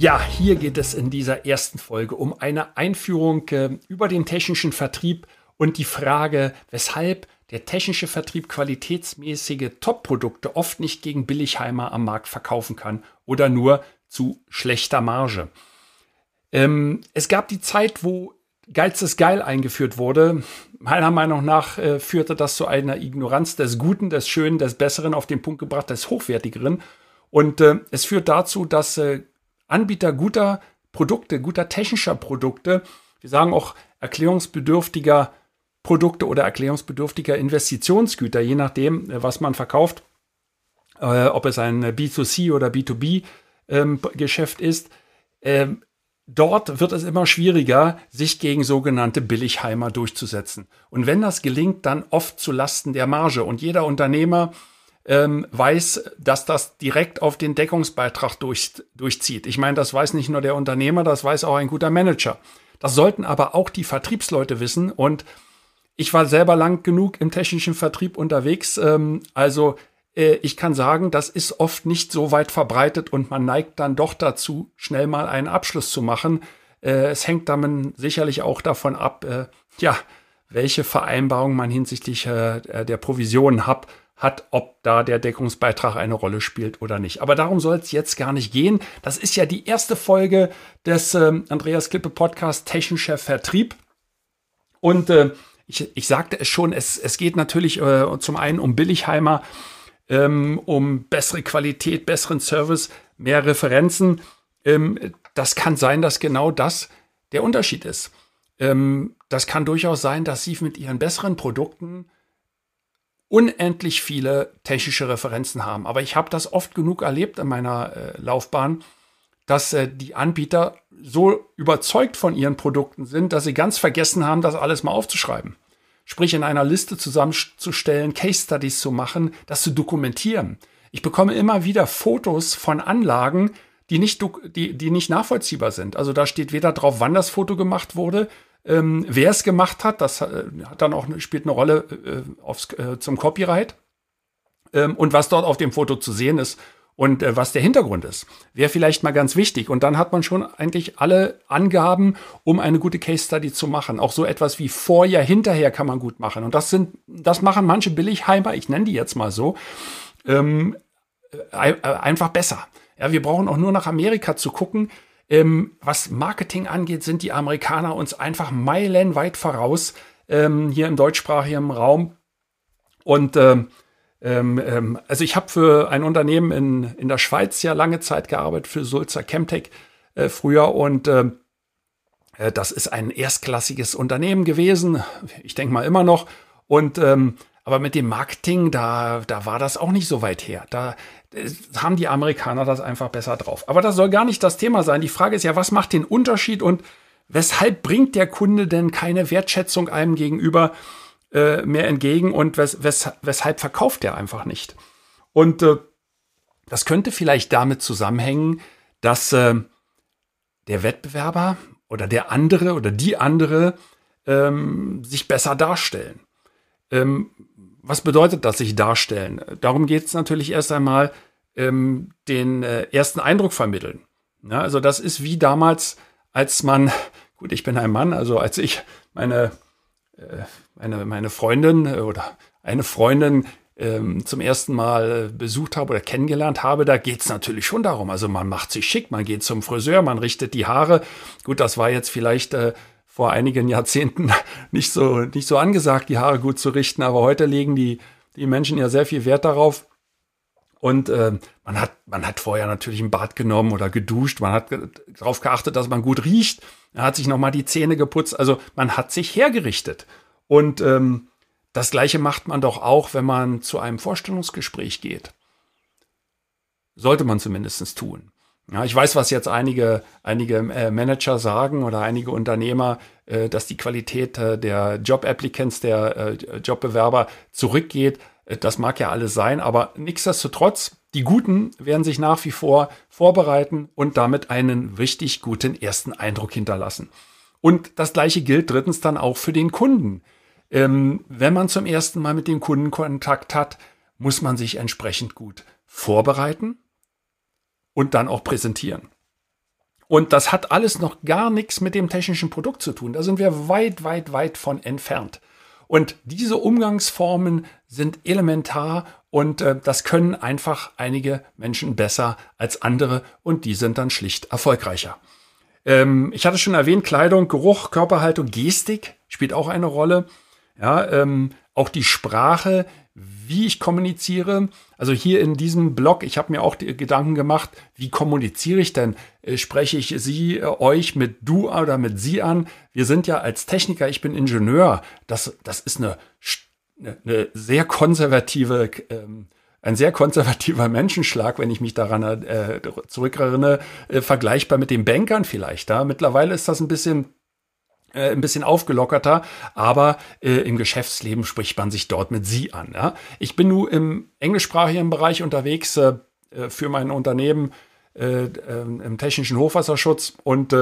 Ja, hier geht es in dieser ersten Folge um eine Einführung äh, über den technischen Vertrieb und die Frage, weshalb der technische Vertrieb qualitätsmäßige Top-Produkte oft nicht gegen Billigheimer am Markt verkaufen kann oder nur zu schlechter Marge. Ähm, es gab die Zeit, wo Geiz ist geil eingeführt wurde. Meiner Meinung nach äh, führte das zu einer Ignoranz des Guten, des Schönen, des Besseren auf den Punkt gebracht, des Hochwertigeren. Und äh, es führt dazu, dass äh, Anbieter guter Produkte, guter technischer Produkte, wir sagen auch erklärungsbedürftiger Produkte oder erklärungsbedürftiger Investitionsgüter, je nachdem, äh, was man verkauft, äh, ob es ein B2C oder B2B-Geschäft ähm, ist. Ähm, dort wird es immer schwieriger, sich gegen sogenannte Billigheimer durchzusetzen. Und wenn das gelingt, dann oft zu Lasten der Marge. Und jeder Unternehmer ähm, weiß, dass das direkt auf den Deckungsbeitrag durch, durchzieht. Ich meine, das weiß nicht nur der Unternehmer, das weiß auch ein guter Manager. Das sollten aber auch die Vertriebsleute wissen. Und ich war selber lang genug im technischen Vertrieb unterwegs. Ähm, also äh, ich kann sagen, das ist oft nicht so weit verbreitet und man neigt dann doch dazu, schnell mal einen Abschluss zu machen. Äh, es hängt dann sicherlich auch davon ab, äh, ja, welche Vereinbarung man hinsichtlich äh, der Provisionen hat hat, ob da der Deckungsbeitrag eine Rolle spielt oder nicht. Aber darum soll es jetzt gar nicht gehen. Das ist ja die erste Folge des äh, Andreas Klippe Podcast Technischer Vertrieb. Und äh, ich, ich sagte es schon, es, es geht natürlich äh, zum einen um Billigheimer, ähm, um bessere Qualität, besseren Service, mehr Referenzen. Ähm, das kann sein, dass genau das der Unterschied ist. Ähm, das kann durchaus sein, dass Sie mit Ihren besseren Produkten unendlich viele technische Referenzen haben. Aber ich habe das oft genug erlebt in meiner äh, Laufbahn, dass äh, die Anbieter so überzeugt von ihren Produkten sind, dass sie ganz vergessen haben, das alles mal aufzuschreiben. Sprich, in einer Liste zusammenzustellen, Case Studies zu machen, das zu dokumentieren. Ich bekomme immer wieder Fotos von Anlagen, die nicht, die, die nicht nachvollziehbar sind. Also da steht weder drauf, wann das Foto gemacht wurde, ähm, wer es gemacht hat, das äh, hat dann auch spielt eine Rolle äh, aufs, äh, zum Copyright ähm, und was dort auf dem Foto zu sehen ist und äh, was der Hintergrund ist. Wäre vielleicht mal ganz wichtig. Und dann hat man schon eigentlich alle Angaben, um eine gute Case Study zu machen. Auch so etwas wie vorher, hinterher kann man gut machen. Und das sind, das machen manche Billigheimer, ich nenne die jetzt mal so, ähm, äh, einfach besser. Ja, wir brauchen auch nur nach Amerika zu gucken. Ähm, was Marketing angeht, sind die Amerikaner uns einfach meilenweit voraus ähm, hier im deutschsprachigen Raum. Und ähm, ähm, ähm also ich habe für ein Unternehmen in, in der Schweiz ja lange Zeit gearbeitet, für Sulzer Chemtech äh, früher. Und ähm, äh, das ist ein erstklassiges Unternehmen gewesen. Ich denke mal immer noch. Und ähm, aber mit dem Marketing, da, da war das auch nicht so weit her. Da äh, haben die Amerikaner das einfach besser drauf. Aber das soll gar nicht das Thema sein. Die Frage ist ja, was macht den Unterschied und weshalb bringt der Kunde denn keine Wertschätzung einem gegenüber äh, mehr entgegen und wes wes weshalb verkauft er einfach nicht? Und äh, das könnte vielleicht damit zusammenhängen, dass äh, der Wettbewerber oder der andere oder die andere ähm, sich besser darstellen. Ähm, was bedeutet das, sich darstellen? Darum geht es natürlich erst einmal, ähm, den äh, ersten Eindruck vermitteln. Ja, also das ist wie damals, als man, gut, ich bin ein Mann, also als ich meine, äh, meine, meine Freundin äh, oder eine Freundin ähm, zum ersten Mal besucht habe oder kennengelernt habe, da geht es natürlich schon darum. Also man macht sich schick, man geht zum Friseur, man richtet die Haare. Gut, das war jetzt vielleicht äh, vor einigen Jahrzehnten nicht so, nicht so angesagt, die Haare gut zu richten, aber heute legen die, die Menschen ja sehr viel Wert darauf. Und äh, man, hat, man hat vorher natürlich ein Bad genommen oder geduscht, man hat darauf geachtet, dass man gut riecht, man hat sich nochmal die Zähne geputzt, also man hat sich hergerichtet. Und ähm, das gleiche macht man doch auch, wenn man zu einem Vorstellungsgespräch geht. Sollte man zumindest tun. Ja, ich weiß, was jetzt einige, einige äh, Manager sagen oder einige Unternehmer, äh, dass die Qualität äh, der Job-Applicants, der Jobbewerber zurückgeht. Das mag ja alles sein, aber nichtsdestotrotz, die Guten werden sich nach wie vor vorbereiten und damit einen richtig guten ersten Eindruck hinterlassen. Und das gleiche gilt drittens dann auch für den Kunden. Ähm, wenn man zum ersten Mal mit dem Kunden Kontakt hat, muss man sich entsprechend gut vorbereiten und dann auch präsentieren. Und das hat alles noch gar nichts mit dem technischen Produkt zu tun. Da sind wir weit, weit, weit von entfernt. Und diese Umgangsformen sind elementar und äh, das können einfach einige Menschen besser als andere und die sind dann schlicht erfolgreicher. Ähm, ich hatte schon erwähnt, Kleidung, Geruch, Körperhaltung, Gestik spielt auch eine Rolle. Ja, ähm, auch die Sprache, wie ich kommuniziere. Also hier in diesem Blog, ich habe mir auch Gedanken gemacht, wie kommuniziere ich denn? Äh, spreche ich Sie, äh, euch mit du oder mit sie an? Wir sind ja als Techniker, ich bin Ingenieur. Das, das ist eine, eine, eine sehr konservative, ähm, ein sehr konservativer Menschenschlag, wenn ich mich daran äh, zurückerinnere, äh, vergleichbar mit den Bankern vielleicht. Mittlerweile ist das ein bisschen äh, ein bisschen aufgelockerter, aber äh, im Geschäftsleben spricht man sich dort mit Sie an. Ja? Ich bin nun im englischsprachigen Bereich unterwegs äh, äh für mein Unternehmen äh, ähm, im technischen Hochwasserschutz und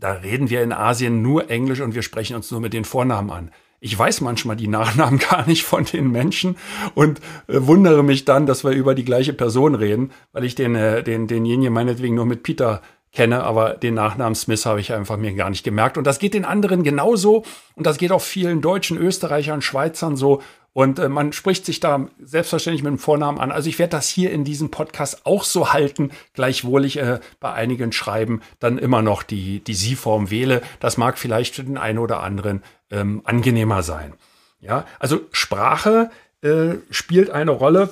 da reden wir in Asien nur Englisch und wir sprechen uns nur mit den Vornamen an. Ich weiß manchmal die Nachnamen gar nicht von den Menschen und äh, wundere mich dann, dass wir über die gleiche Person reden, weil ich den, äh, den, denjenigen meinetwegen nur mit Peter kenne, aber den Nachnamen Smith habe ich einfach mir gar nicht gemerkt. Und das geht den anderen genauso und das geht auch vielen Deutschen, Österreichern, Schweizern so. Und äh, man spricht sich da selbstverständlich mit dem Vornamen an. Also ich werde das hier in diesem Podcast auch so halten, gleichwohl ich äh, bei einigen Schreiben dann immer noch die, die Sie-Form wähle. Das mag vielleicht für den einen oder anderen ähm, angenehmer sein. Ja, also Sprache äh, spielt eine Rolle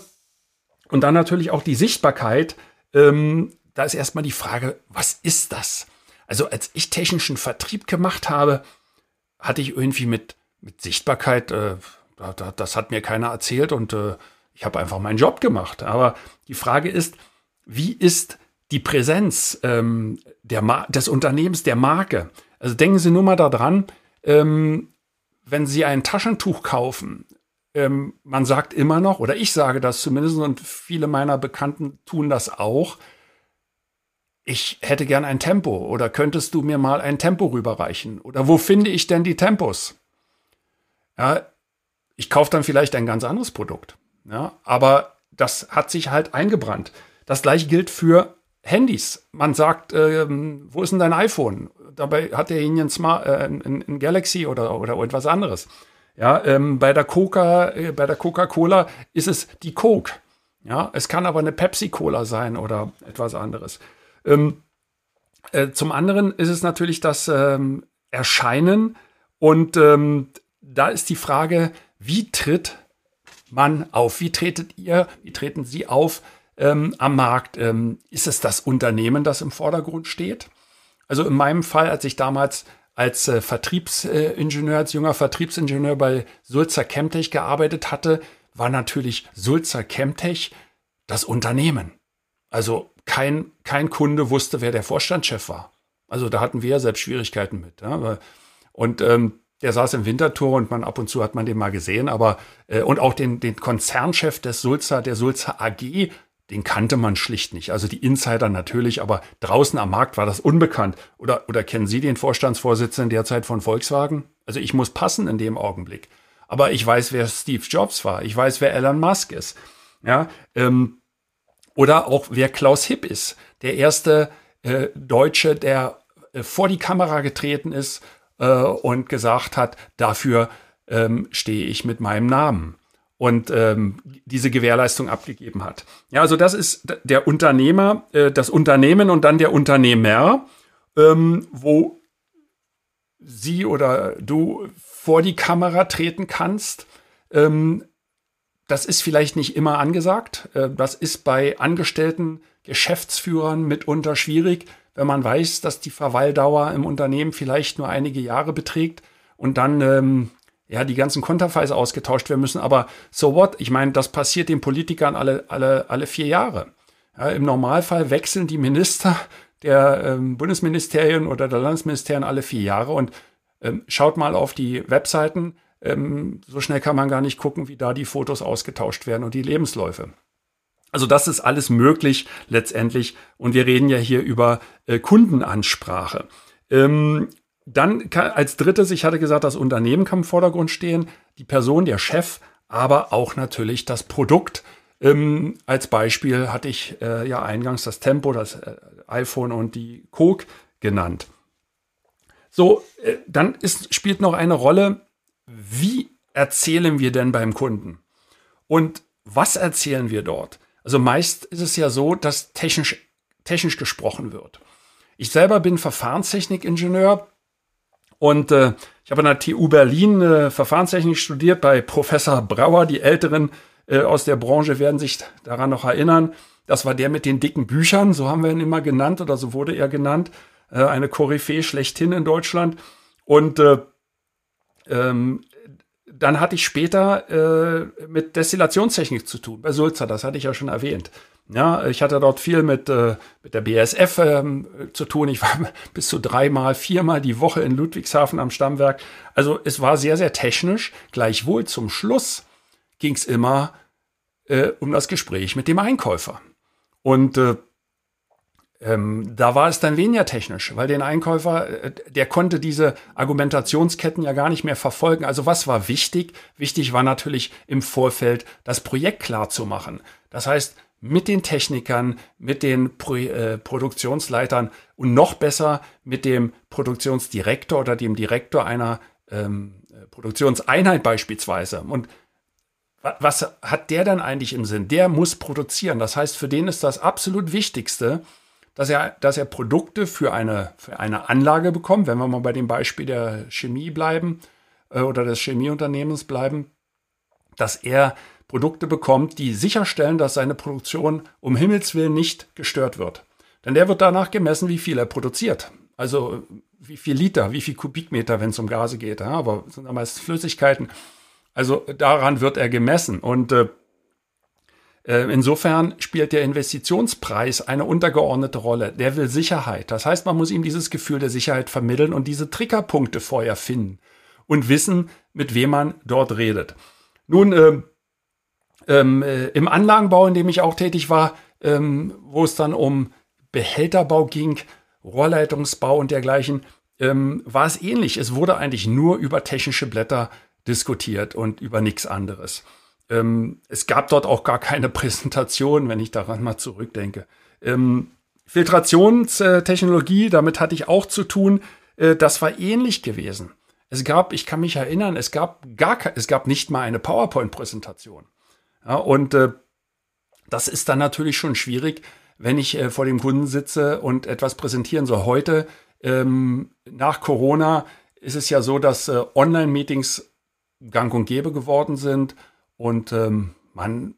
und dann natürlich auch die Sichtbarkeit. Ähm, da ist erstmal die Frage, was ist das? Also als ich technischen Vertrieb gemacht habe, hatte ich irgendwie mit, mit Sichtbarkeit, äh, das hat mir keiner erzählt und äh, ich habe einfach meinen Job gemacht. Aber die Frage ist, wie ist die Präsenz ähm, des Unternehmens, der Marke? Also denken Sie nur mal daran, ähm, wenn Sie ein Taschentuch kaufen, ähm, man sagt immer noch, oder ich sage das zumindest und viele meiner Bekannten tun das auch, ich hätte gern ein Tempo oder könntest du mir mal ein Tempo rüberreichen? Oder wo finde ich denn die Tempos? Ja, ich kaufe dann vielleicht ein ganz anderes Produkt. Ja, aber das hat sich halt eingebrannt. Das gleiche gilt für Handys. Man sagt, ähm, wo ist denn dein iPhone? Dabei hat derjenige ein, Smart, äh, ein, ein Galaxy oder, oder etwas anderes. Ja, ähm, bei der Coca, äh, bei der Coca-Cola ist es die Coke. Ja, es kann aber eine Pepsi-Cola sein oder etwas anderes. Ähm, äh, zum anderen ist es natürlich das ähm, Erscheinen und ähm, da ist die Frage, wie tritt man auf? Wie tretet ihr, wie treten Sie auf ähm, am Markt? Ähm, ist es das Unternehmen, das im Vordergrund steht? Also in meinem Fall, als ich damals als äh, Vertriebsingenieur, als junger Vertriebsingenieur bei Sulzer Chemtech gearbeitet hatte, war natürlich Sulzer Chemtech das Unternehmen. Also kein, kein Kunde wusste, wer der Vorstandschef war. Also da hatten wir ja selbst Schwierigkeiten mit. Ja. Und ähm, der saß im Wintertor und man ab und zu hat man den mal gesehen, aber äh, und auch den, den Konzernchef des Sulzer, der Sulzer AG, den kannte man schlicht nicht. Also die Insider natürlich, aber draußen am Markt war das unbekannt. Oder, oder kennen Sie den Vorstandsvorsitzenden derzeit von Volkswagen? Also ich muss passen in dem Augenblick. Aber ich weiß, wer Steve Jobs war. Ich weiß, wer Elon Musk ist. Ja, ähm, oder auch wer Klaus Hipp ist, der erste äh, Deutsche, der äh, vor die Kamera getreten ist äh, und gesagt hat, dafür ähm, stehe ich mit meinem Namen und ähm, diese Gewährleistung abgegeben hat. Ja, also das ist der Unternehmer, äh, das Unternehmen und dann der Unternehmer, ähm, wo sie oder du vor die Kamera treten kannst, ähm, das ist vielleicht nicht immer angesagt. Äh, das ist bei angestellten Geschäftsführern mitunter schwierig, wenn man weiß, dass die Verweildauer im Unternehmen vielleicht nur einige Jahre beträgt und dann ähm, ja die ganzen Konterfeis ausgetauscht werden müssen. Aber so what? Ich meine, das passiert den Politikern alle, alle, alle vier Jahre. Ja, Im Normalfall wechseln die Minister der ähm, Bundesministerien oder der Landesministerien alle vier Jahre und ähm, schaut mal auf die Webseiten. Ähm, so schnell kann man gar nicht gucken, wie da die Fotos ausgetauscht werden und die Lebensläufe. Also das ist alles möglich letztendlich. Und wir reden ja hier über äh, Kundenansprache. Ähm, dann kann, als drittes, ich hatte gesagt, das Unternehmen kann im Vordergrund stehen, die Person, der Chef, aber auch natürlich das Produkt. Ähm, als Beispiel hatte ich äh, ja eingangs das Tempo, das äh, iPhone und die Coke genannt. So, äh, dann ist, spielt noch eine Rolle, wie erzählen wir denn beim Kunden? Und was erzählen wir dort? Also meist ist es ja so, dass technisch, technisch gesprochen wird. Ich selber bin Verfahrenstechnikingenieur und äh, ich habe an der TU Berlin äh, Verfahrenstechnik studiert bei Professor Brauer. Die Älteren äh, aus der Branche werden sich daran noch erinnern. Das war der mit den dicken Büchern, so haben wir ihn immer genannt oder so wurde er genannt. Äh, eine Koryphäe schlechthin in Deutschland. Und äh, ähm, dann hatte ich später äh, mit Destillationstechnik zu tun, bei Sulzer, das hatte ich ja schon erwähnt. Ja, ich hatte dort viel mit, äh, mit der BSF ähm, zu tun. Ich war bis zu dreimal, viermal die Woche in Ludwigshafen am Stammwerk. Also es war sehr, sehr technisch. Gleichwohl zum Schluss ging es immer äh, um das Gespräch mit dem Einkäufer. Und äh, ähm, da war es dann weniger technisch, weil den Einkäufer, äh, der konnte diese Argumentationsketten ja gar nicht mehr verfolgen. Also was war wichtig? Wichtig war natürlich im Vorfeld das Projekt klar zu machen. Das heißt, mit den Technikern, mit den Pro äh, Produktionsleitern und noch besser mit dem Produktionsdirektor oder dem Direktor einer ähm, Produktionseinheit beispielsweise. Und was hat der dann eigentlich im Sinn? Der muss produzieren. Das heißt, für den ist das absolut Wichtigste, dass er, dass er Produkte für eine, für eine Anlage bekommt, wenn wir mal bei dem Beispiel der Chemie bleiben äh, oder des Chemieunternehmens bleiben, dass er Produkte bekommt, die sicherstellen, dass seine Produktion um Himmels Willen nicht gestört wird. Denn der wird danach gemessen, wie viel er produziert. Also wie viel Liter, wie viel Kubikmeter, wenn es um Gase geht. Ja, aber sind meist Flüssigkeiten. Also daran wird er gemessen. Und äh, insofern spielt der Investitionspreis eine untergeordnete Rolle. Der will Sicherheit. Das heißt, man muss ihm dieses Gefühl der Sicherheit vermitteln und diese Triggerpunkte vorher finden und wissen, mit wem man dort redet. Nun, äh, ähm, äh, im Anlagenbau, in dem ich auch tätig war, ähm, wo es dann um Behälterbau ging, Rohrleitungsbau und dergleichen, ähm, war es ähnlich. Es wurde eigentlich nur über technische Blätter diskutiert und über nichts anderes. Ähm, es gab dort auch gar keine Präsentation, wenn ich daran mal zurückdenke. Ähm, Filtrationstechnologie, damit hatte ich auch zu tun. Äh, das war ähnlich gewesen. Es gab, ich kann mich erinnern, es gab gar, es gab nicht mal eine PowerPoint-Präsentation. Ja, und äh, das ist dann natürlich schon schwierig, wenn ich äh, vor dem Kunden sitze und etwas präsentieren soll. Heute ähm, nach Corona ist es ja so, dass äh, Online-Meetings gang und gäbe geworden sind und ähm, man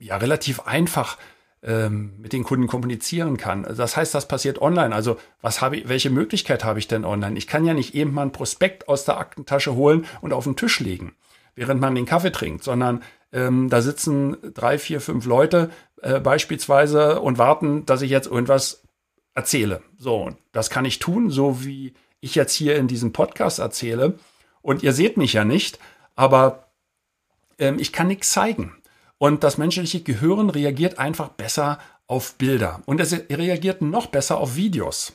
ja relativ einfach ähm, mit den Kunden kommunizieren kann. Das heißt, das passiert online. Also was habe ich, welche Möglichkeit habe ich denn online? Ich kann ja nicht eben mal ein Prospekt aus der Aktentasche holen und auf den Tisch legen, während man den Kaffee trinkt, sondern ähm, da sitzen drei, vier, fünf Leute äh, beispielsweise und warten, dass ich jetzt irgendwas erzähle. So, das kann ich tun, so wie ich jetzt hier in diesem Podcast erzähle. Und ihr seht mich ja nicht, aber ähm, ich kann nichts zeigen. Und das menschliche Gehirn reagiert einfach besser auf Bilder. Und es reagiert noch besser auf Videos.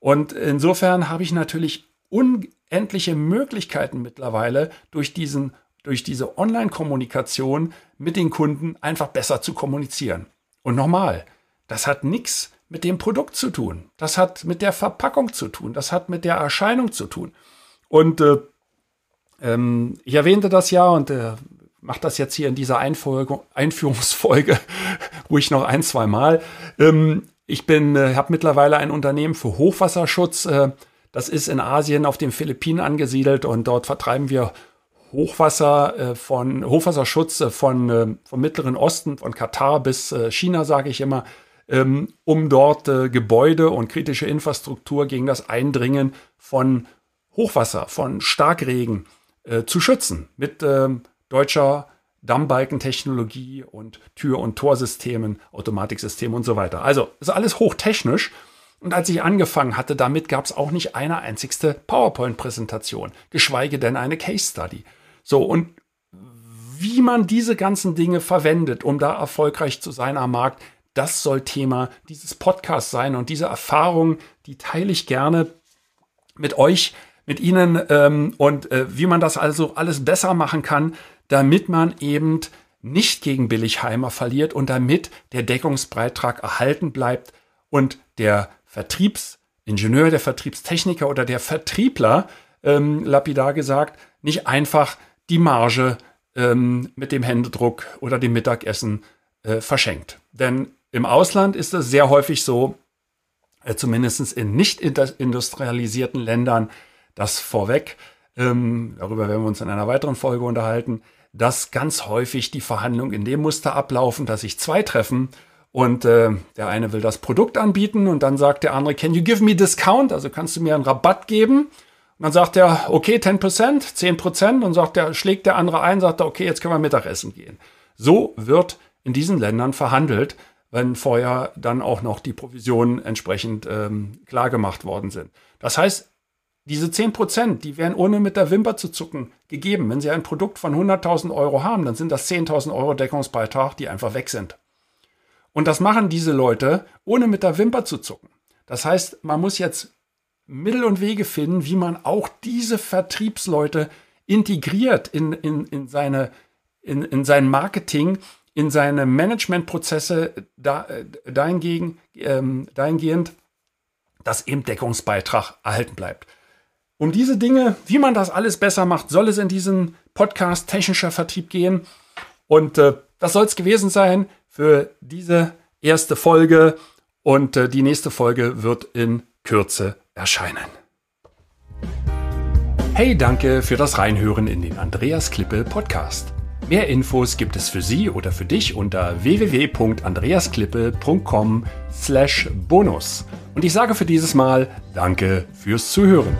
Und insofern habe ich natürlich unendliche Möglichkeiten mittlerweile durch diesen durch diese Online-Kommunikation mit den Kunden einfach besser zu kommunizieren. Und nochmal, das hat nichts mit dem Produkt zu tun. Das hat mit der Verpackung zu tun. Das hat mit der Erscheinung zu tun. Und äh, ähm, ich erwähnte das ja und äh, mache das jetzt hier in dieser Einfolge, Einführungsfolge ruhig noch ein, zwei Mal. Ähm, ich bin, äh, habe mittlerweile ein Unternehmen für Hochwasserschutz. Äh, das ist in Asien auf den Philippinen angesiedelt und dort vertreiben wir Hochwasser äh, von Hochwasserschutz äh, von äh, vom Mittleren Osten, von Katar bis äh, China, sage ich immer, ähm, um dort Gebäude und kritische Infrastruktur gegen das Eindringen von Hochwasser, von Starkregen zu schützen mit ähm, deutscher Dammbalkentechnologie und Tür- und Torsystemen, Automatiksystemen und so weiter. Also ist alles hochtechnisch. Und als ich angefangen hatte, damit gab es auch nicht eine einzigste PowerPoint-Präsentation, geschweige denn eine Case Study. So, und wie man diese ganzen Dinge verwendet, um da erfolgreich zu sein am Markt, das soll Thema dieses Podcasts sein. Und diese Erfahrung, die teile ich gerne mit euch, mit Ihnen ähm, und äh, wie man das also alles besser machen kann, damit man eben nicht gegen Billigheimer verliert und damit der Deckungsbeitrag erhalten bleibt und der Vertriebsingenieur, der Vertriebstechniker oder der Vertriebler, ähm, lapidar gesagt, nicht einfach die Marge ähm, mit dem Händedruck oder dem Mittagessen äh, verschenkt. Denn im Ausland ist es sehr häufig so, äh, zumindest in nicht industrialisierten Ländern, das vorweg, ähm, darüber werden wir uns in einer weiteren Folge unterhalten, dass ganz häufig die Verhandlungen in dem Muster ablaufen, dass sich zwei treffen und äh, der eine will das Produkt anbieten und dann sagt der andere, can you give me discount? Also kannst du mir einen Rabatt geben? Und dann sagt er, okay, 10%, 10% und sagt der, schlägt der andere ein, sagt er, okay, jetzt können wir Mittagessen gehen. So wird in diesen Ländern verhandelt, wenn vorher dann auch noch die Provisionen entsprechend ähm, klar gemacht worden sind. Das heißt, diese 10%, die werden ohne mit der Wimper zu zucken gegeben. Wenn Sie ein Produkt von 100.000 Euro haben, dann sind das 10.000 Euro Deckungsbeitrag, die einfach weg sind. Und das machen diese Leute, ohne mit der Wimper zu zucken. Das heißt, man muss jetzt Mittel und Wege finden, wie man auch diese Vertriebsleute integriert in, in, in, seine, in, in sein Marketing, in seine Managementprozesse da, dahingegen, ähm, dahingehend, dass eben Deckungsbeitrag erhalten bleibt. Um diese Dinge, wie man das alles besser macht, soll es in diesem Podcast Technischer Vertrieb gehen. Und äh, das soll es gewesen sein für diese erste Folge. Und äh, die nächste Folge wird in Kürze erscheinen. Hey, danke für das Reinhören in den Andreas Klippe Podcast. Mehr Infos gibt es für Sie oder für dich unter www.andreasklippe.com/bonus. Und ich sage für dieses Mal Danke fürs Zuhören.